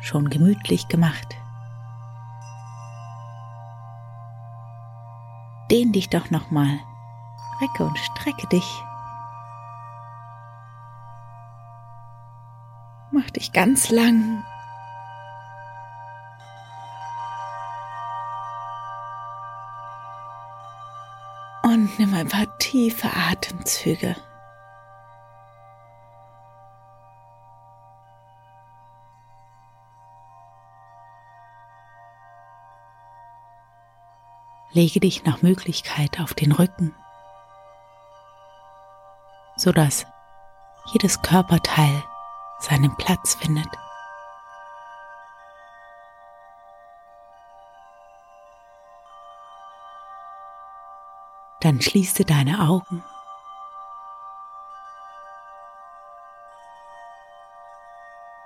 schon gemütlich gemacht. Dehn dich doch nochmal, recke und strecke dich. Mach dich ganz lang. Und nimm ein paar tiefe Atemzüge. Lege dich nach Möglichkeit auf den Rücken, sodass jedes Körperteil seinen Platz findet. Dann schließe deine Augen.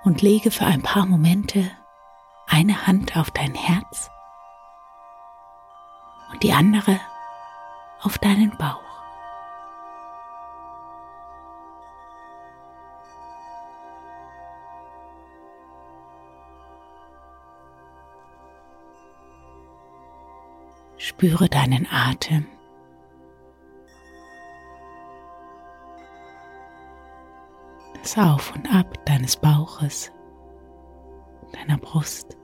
Und lege für ein paar Momente eine Hand auf dein Herz und die andere auf deinen Bauch. Spüre deinen Atem. Das Auf und Ab deines Bauches, deiner Brust.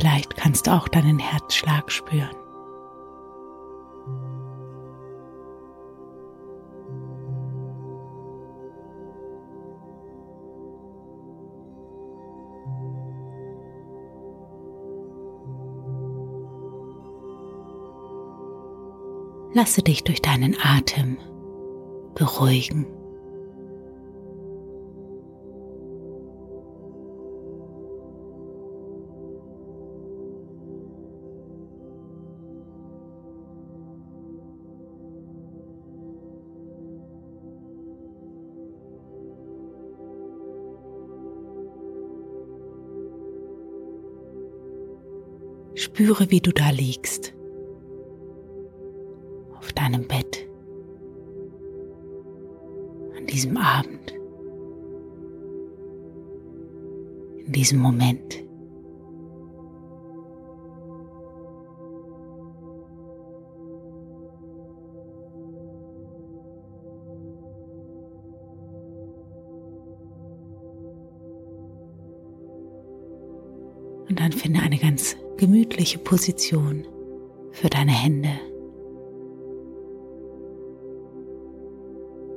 Vielleicht kannst du auch deinen Herzschlag spüren. Lasse dich durch deinen Atem beruhigen. Spüre, wie du da liegst. Auf deinem Bett. An diesem Abend. In diesem Moment. Gemütliche Position für deine Hände.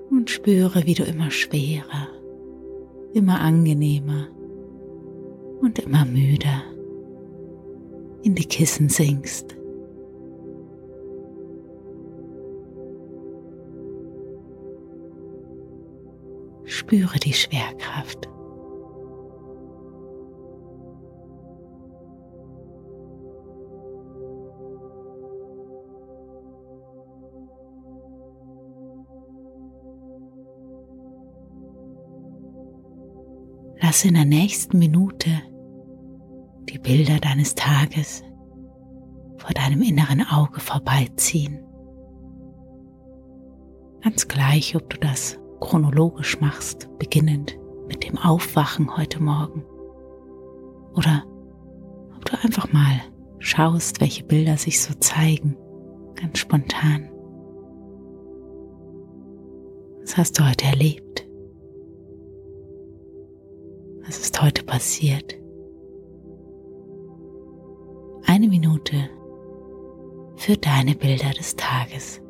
Und spüre, wie du immer schwerer, immer angenehmer und immer müder in die Kissen sinkst. Spüre die Schwerkraft. Lass in der nächsten Minute die Bilder deines Tages vor deinem inneren Auge vorbeiziehen. Ganz gleich, ob du das chronologisch machst, beginnend mit dem Aufwachen heute Morgen. Oder ob du einfach mal schaust, welche Bilder sich so zeigen, ganz spontan. Was hast du heute erlebt? Passiert? Eine Minute für deine Bilder des Tages.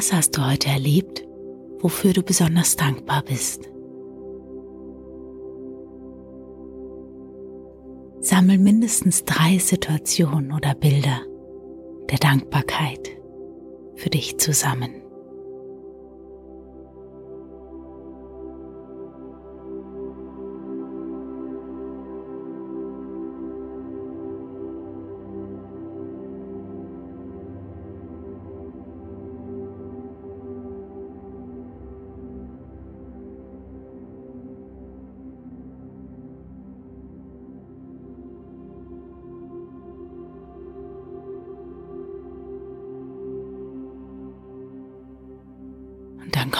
Was hast du heute erlebt, wofür du besonders dankbar bist? Sammel mindestens drei Situationen oder Bilder der Dankbarkeit für dich zusammen.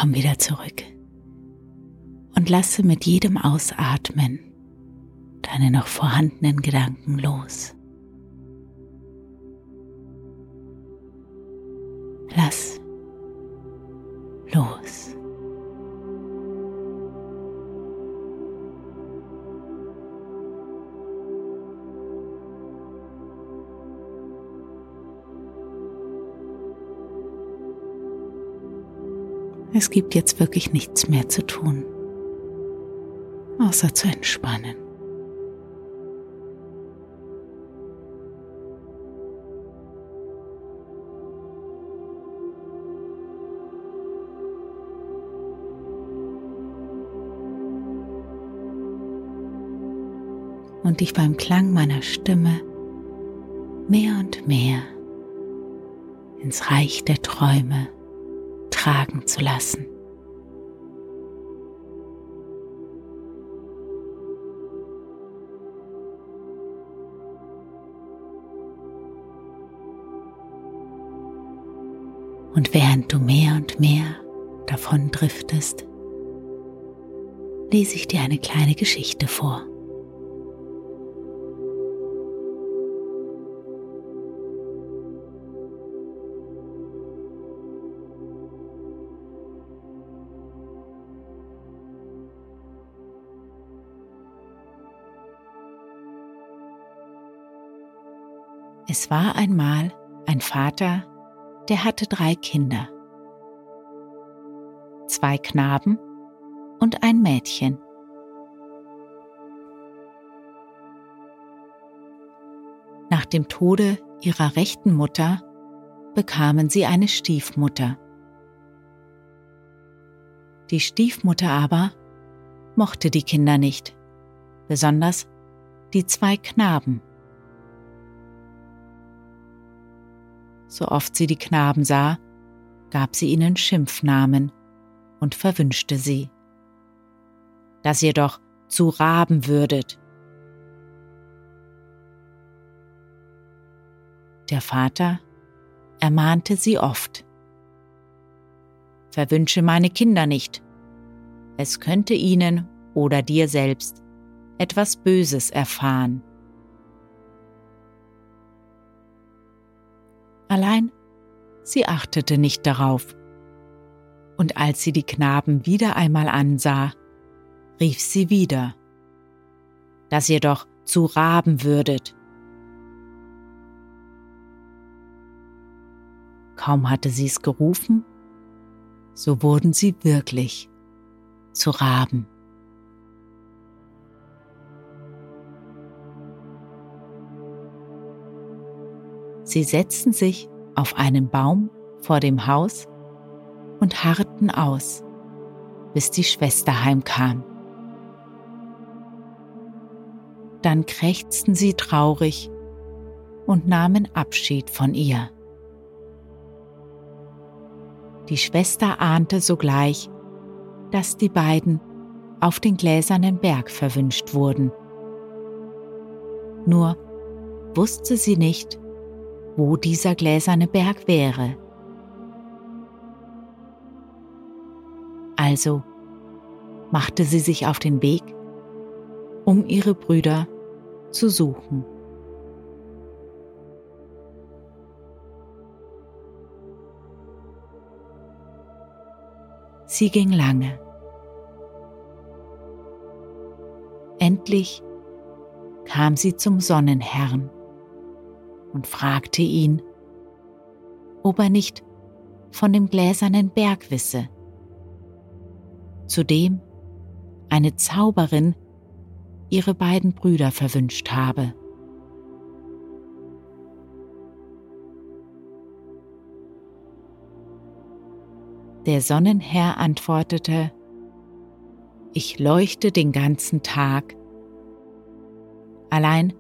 Komm wieder zurück und lasse mit jedem Ausatmen deine noch vorhandenen Gedanken los. Lass los. Es gibt jetzt wirklich nichts mehr zu tun, außer zu entspannen. Und dich beim Klang meiner Stimme mehr und mehr ins Reich der Träume tragen zu lassen. Und während du mehr und mehr davon driftest, lese ich dir eine kleine Geschichte vor. War einmal ein Vater, der hatte drei Kinder. Zwei Knaben und ein Mädchen. Nach dem Tode ihrer rechten Mutter bekamen sie eine Stiefmutter. Die Stiefmutter aber mochte die Kinder nicht, besonders die zwei Knaben. So oft sie die Knaben sah, gab sie ihnen Schimpfnamen und verwünschte sie. Dass ihr doch zu Raben würdet. Der Vater ermahnte sie oft. Verwünsche meine Kinder nicht. Es könnte ihnen oder dir selbst etwas Böses erfahren. Allein Sie achtete nicht darauf. Und als sie die Knaben wieder einmal ansah, rief sie wieder, dass ihr doch zu Raben würdet. Kaum hatte sie es gerufen, so wurden sie wirklich zu Raben. Sie setzten sich auf einen Baum vor dem Haus und harrten aus, bis die Schwester heimkam. Dann krächzten sie traurig und nahmen Abschied von ihr. Die Schwester ahnte sogleich, dass die beiden auf den gläsernen Berg verwünscht wurden. Nur wusste sie nicht, wo dieser gläserne Berg wäre. Also machte sie sich auf den Weg, um ihre Brüder zu suchen. Sie ging lange. Endlich kam sie zum Sonnenherrn und fragte ihn, ob er nicht von dem gläsernen Berg wisse, zu dem eine Zauberin ihre beiden Brüder verwünscht habe. Der Sonnenherr antwortete, Ich leuchte den ganzen Tag. Allein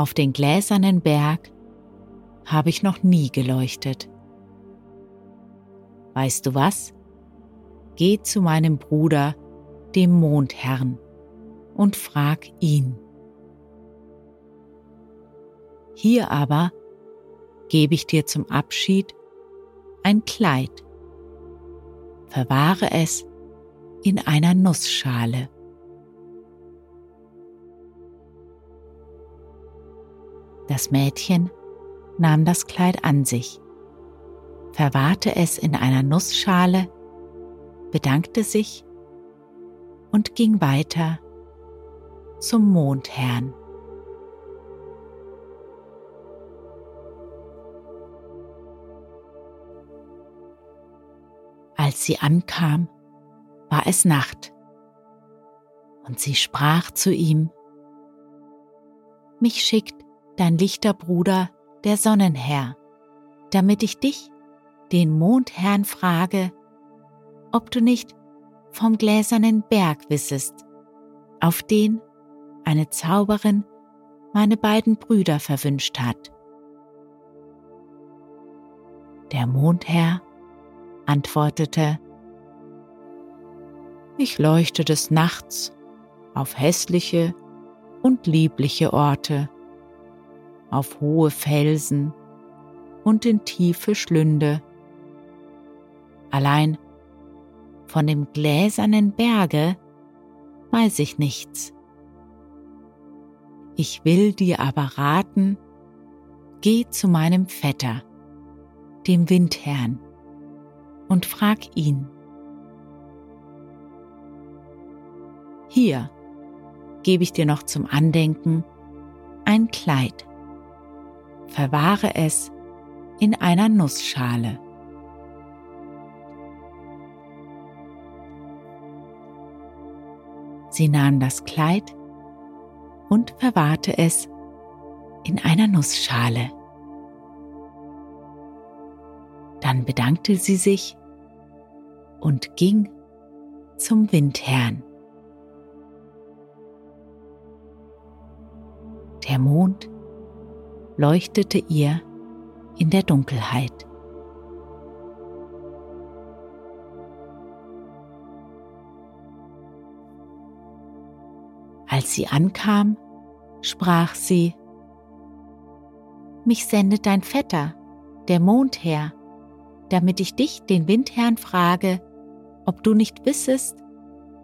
auf den gläsernen Berg habe ich noch nie geleuchtet. Weißt du was? Geh zu meinem Bruder, dem Mondherrn, und frag ihn. Hier aber gebe ich dir zum Abschied ein Kleid. Verwahre es in einer Nussschale. Das Mädchen nahm das Kleid an sich, verwahrte es in einer Nussschale, bedankte sich und ging weiter zum Mondherrn. Als sie ankam, war es Nacht, und sie sprach zu ihm, Mich schickt dein lichter Bruder, der Sonnenherr, damit ich dich, den Mondherrn, frage, ob du nicht vom gläsernen Berg wissest, auf den eine Zauberin meine beiden Brüder verwünscht hat. Der Mondherr antwortete, Ich leuchte des Nachts auf hässliche und liebliche Orte auf hohe Felsen und in tiefe Schlünde. Allein von dem gläsernen Berge weiß ich nichts. Ich will dir aber raten, geh zu meinem Vetter, dem Windherrn, und frag ihn. Hier gebe ich dir noch zum Andenken ein Kleid verwahre es in einer Nussschale. Sie nahm das Kleid und verwahrte es in einer Nussschale. Dann bedankte sie sich und ging zum Windherrn. Der Mond leuchtete ihr in der Dunkelheit. Als sie ankam, sprach sie, Mich sendet dein Vetter, der Mondherr, damit ich dich, den Windherrn, frage, ob du nicht wissest,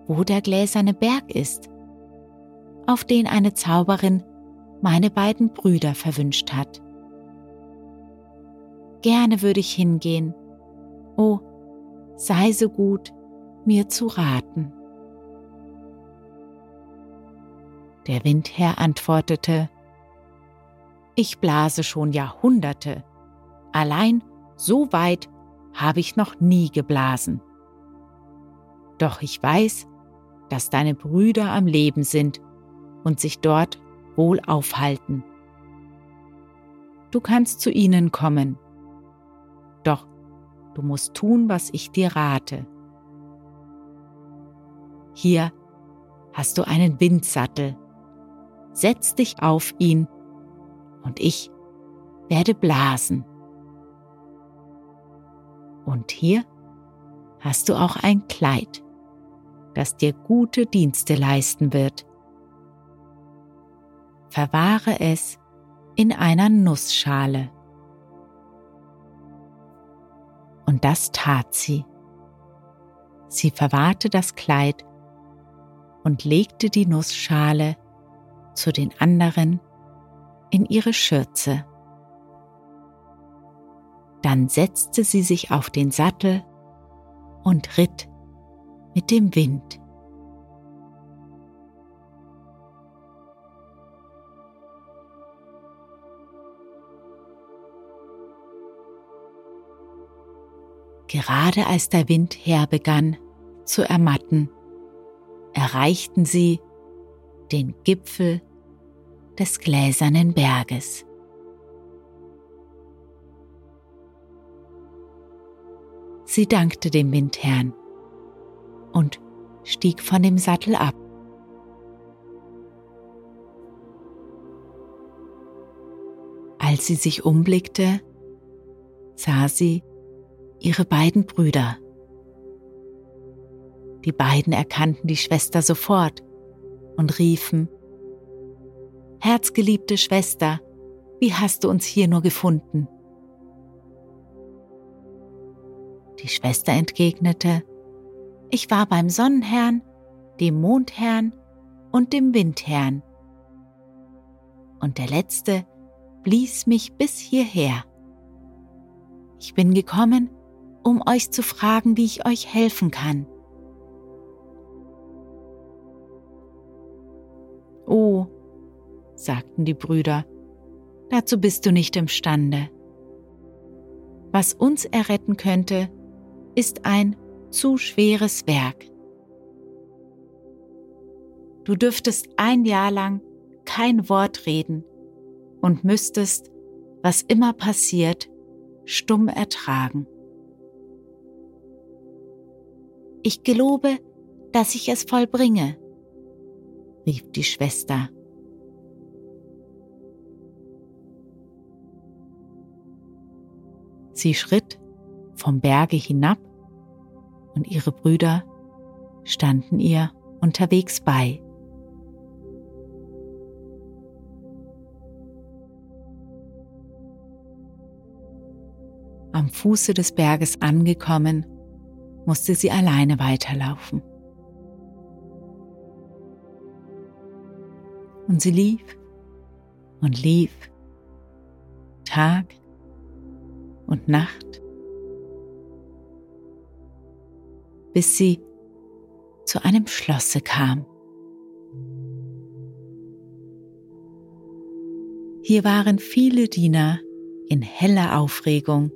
wo der gläserne Berg ist, auf den eine Zauberin meine beiden Brüder verwünscht hat. gerne würde ich hingehen. Oh, sei so gut, mir zu raten. Der Windherr antwortete, Ich blase schon Jahrhunderte, allein so weit habe ich noch nie geblasen. Doch ich weiß, dass deine Brüder am Leben sind und sich dort wohl aufhalten. Du kannst zu ihnen kommen, doch du musst tun, was ich dir rate. Hier hast du einen Windsattel. Setz dich auf ihn und ich werde blasen. Und hier hast du auch ein Kleid, das dir gute Dienste leisten wird. Verwahre es in einer Nussschale. Und das tat sie. Sie verwahrte das Kleid und legte die Nussschale zu den anderen in ihre Schürze. Dann setzte sie sich auf den Sattel und ritt mit dem Wind. Gerade als der Wind herbegann zu ermatten, erreichten sie den Gipfel des gläsernen Berges. Sie dankte dem Windherrn und stieg von dem Sattel ab. Als sie sich umblickte, sah sie ihre beiden Brüder. Die beiden erkannten die Schwester sofort und riefen, Herzgeliebte Schwester, wie hast du uns hier nur gefunden? Die Schwester entgegnete, ich war beim Sonnenherrn, dem Mondherrn und dem Windherrn. Und der letzte blies mich bis hierher. Ich bin gekommen, um euch zu fragen, wie ich euch helfen kann. Oh, sagten die Brüder, dazu bist du nicht imstande. Was uns erretten könnte, ist ein zu schweres Werk. Du dürftest ein Jahr lang kein Wort reden und müsstest, was immer passiert, stumm ertragen. Ich gelobe, dass ich es vollbringe, rief die Schwester. Sie schritt vom Berge hinab und ihre Brüder standen ihr unterwegs bei. Am Fuße des Berges angekommen, musste sie alleine weiterlaufen. Und sie lief und lief, Tag und Nacht, bis sie zu einem Schlosse kam. Hier waren viele Diener in heller Aufregung,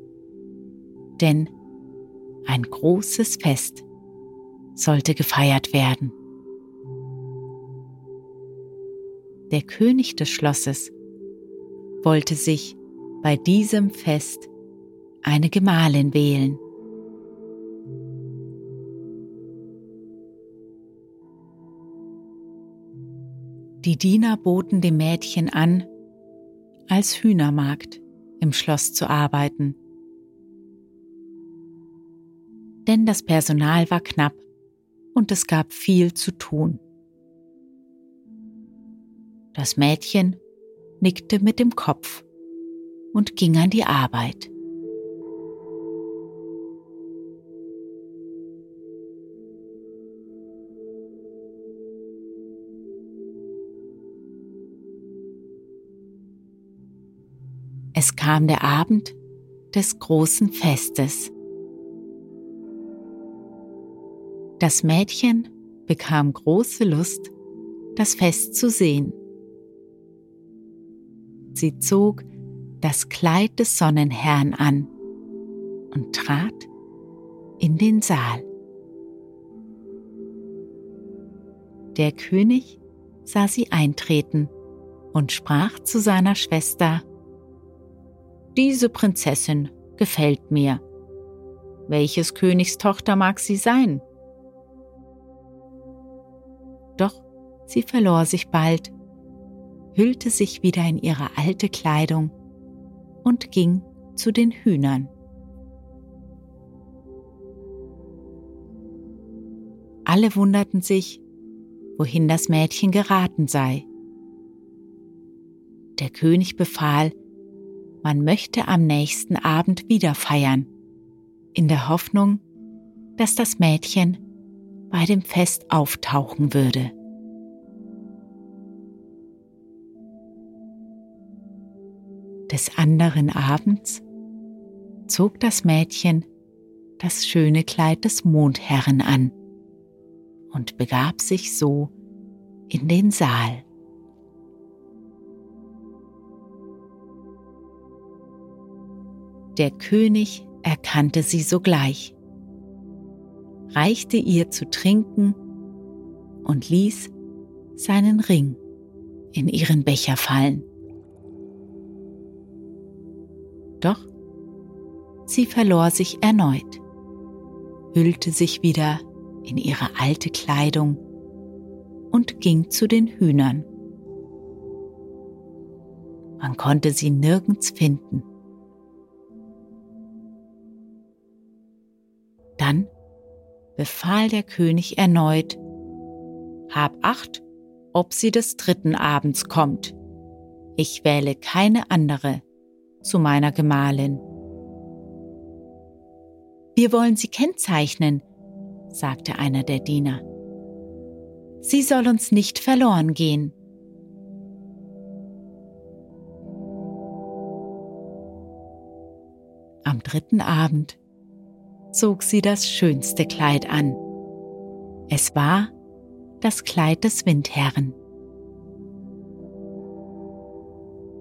denn ein großes Fest sollte gefeiert werden. Der König des Schlosses wollte sich bei diesem Fest eine Gemahlin wählen. Die Diener boten dem Mädchen an, als Hühnermagd im Schloss zu arbeiten denn das Personal war knapp und es gab viel zu tun. Das Mädchen nickte mit dem Kopf und ging an die Arbeit. Es kam der Abend, des großen Festes. Das Mädchen bekam große Lust, das Fest zu sehen. Sie zog das Kleid des Sonnenherrn an und trat in den Saal. Der König sah sie eintreten und sprach zu seiner Schwester, Diese Prinzessin gefällt mir. Welches Königstochter mag sie sein? Sie verlor sich bald, hüllte sich wieder in ihre alte Kleidung und ging zu den Hühnern. Alle wunderten sich, wohin das Mädchen geraten sei. Der König befahl, man möchte am nächsten Abend wieder feiern, in der Hoffnung, dass das Mädchen bei dem Fest auftauchen würde. Des anderen Abends zog das Mädchen das schöne Kleid des Mondherren an und begab sich so in den Saal. Der König erkannte sie sogleich, reichte ihr zu trinken und ließ seinen Ring in ihren Becher fallen. Doch sie verlor sich erneut, hüllte sich wieder in ihre alte Kleidung und ging zu den Hühnern. Man konnte sie nirgends finden. Dann befahl der König erneut, Hab acht, ob sie des dritten Abends kommt. Ich wähle keine andere zu meiner Gemahlin. Wir wollen sie kennzeichnen, sagte einer der Diener. Sie soll uns nicht verloren gehen. Am dritten Abend zog sie das schönste Kleid an. Es war das Kleid des Windherren.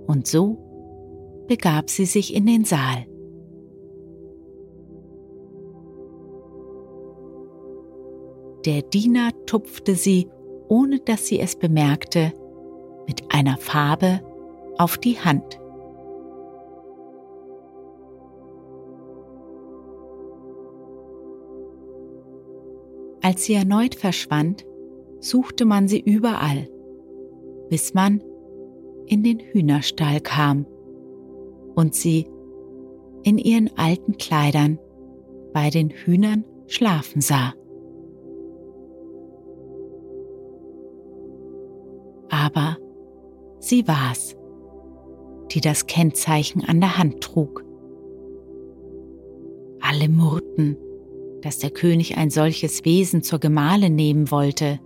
Und so begab sie sich in den Saal. Der Diener tupfte sie, ohne dass sie es bemerkte, mit einer Farbe auf die Hand. Als sie erneut verschwand, suchte man sie überall, bis man in den Hühnerstall kam und sie in ihren alten Kleidern bei den Hühnern schlafen sah. aber sie war's, die das Kennzeichen an der Hand trug. Alle murrten, dass der König ein solches Wesen zur Gemahlin nehmen wollte.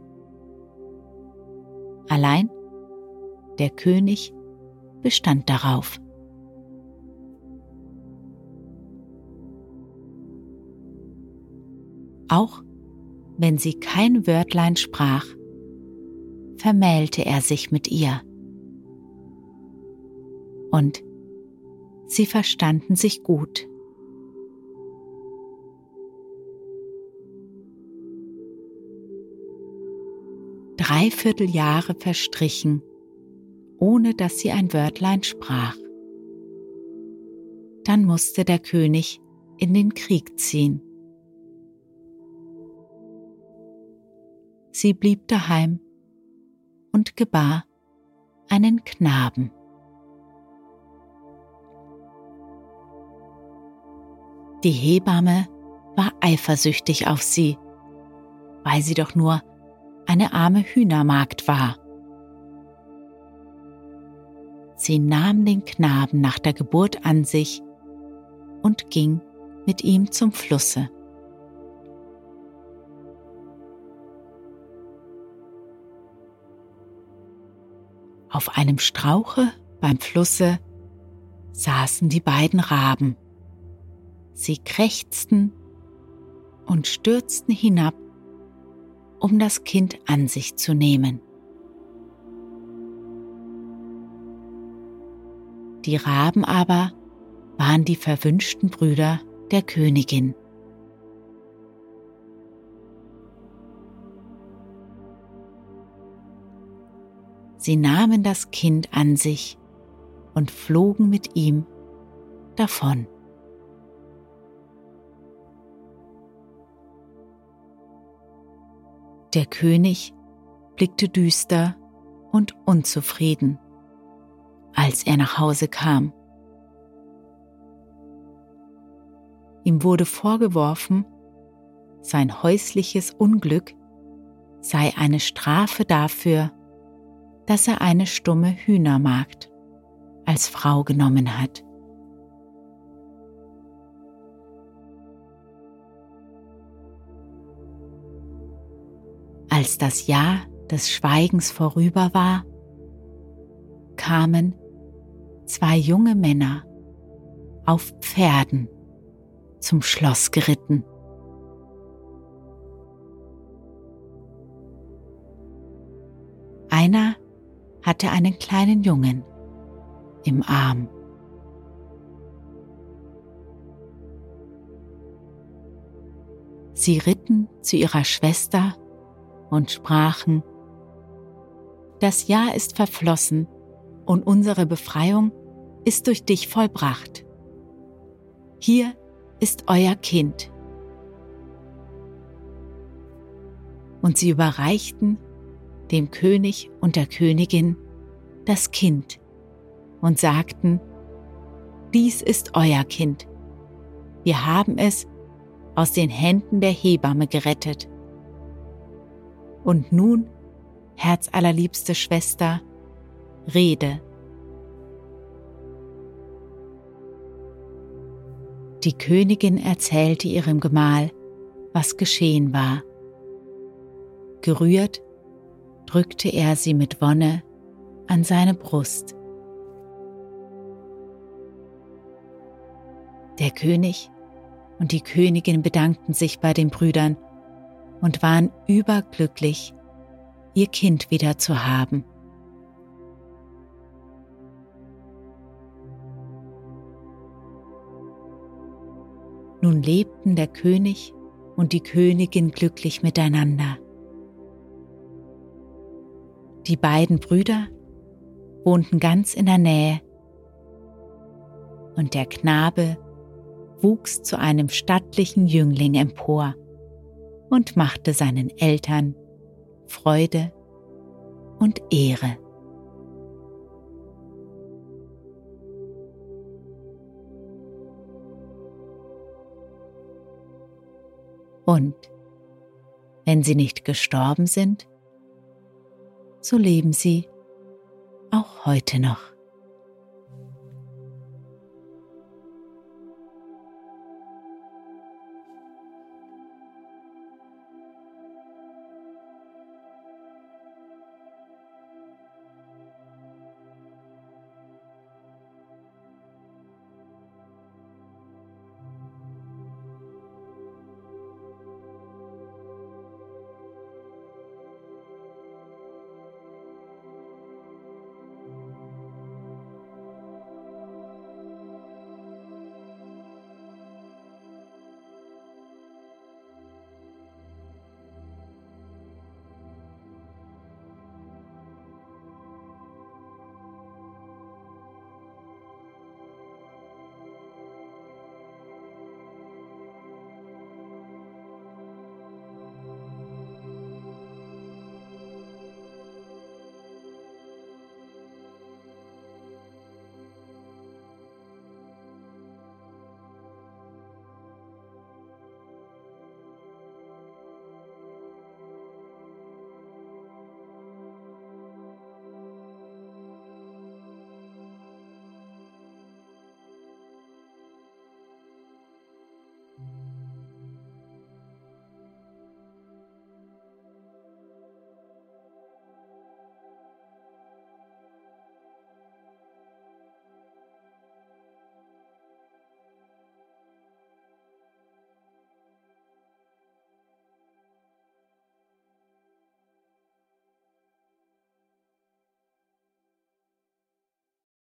Allein der König bestand darauf. Auch wenn sie kein Wörtlein sprach, vermählte er sich mit ihr. Und sie verstanden sich gut. Dreiviertel Jahre verstrichen, ohne dass sie ein Wörtlein sprach. Dann musste der König in den Krieg ziehen. Sie blieb daheim und gebar einen Knaben. Die Hebamme war eifersüchtig auf sie, weil sie doch nur eine arme Hühnermagd war. Sie nahm den Knaben nach der Geburt an sich und ging mit ihm zum Flusse. Auf einem Strauche beim Flusse saßen die beiden Raben Sie krächzten und stürzten hinab, um das Kind an sich zu nehmen. Die Raben aber waren die verwünschten Brüder der Königin. Sie nahmen das Kind an sich und flogen mit ihm davon. Der König blickte düster und unzufrieden, als er nach Hause kam. Ihm wurde vorgeworfen, sein häusliches Unglück sei eine Strafe dafür, dass er eine stumme Hühnermagd als Frau genommen hat. Als das Jahr des Schweigens vorüber war, kamen zwei junge Männer auf Pferden zum Schloss geritten. Einer hatte einen kleinen Jungen im Arm. Sie ritten zu ihrer Schwester und sprachen, Das Jahr ist verflossen und unsere Befreiung ist durch dich vollbracht. Hier ist euer Kind. Und sie überreichten dem König und der Königin das Kind und sagten, dies ist euer Kind. Wir haben es aus den Händen der Hebamme gerettet. Und nun, herzallerliebste Schwester, rede. Die Königin erzählte ihrem Gemahl, was geschehen war. Gerührt drückte er sie mit Wonne an seine Brust. Der König und die Königin bedankten sich bei den Brüdern und waren überglücklich, ihr Kind wieder zu haben. Nun lebten der König und die Königin glücklich miteinander. Die beiden Brüder wohnten ganz in der Nähe und der Knabe wuchs zu einem stattlichen Jüngling empor und machte seinen Eltern Freude und Ehre. Und wenn sie nicht gestorben sind, so leben sie auch heute noch.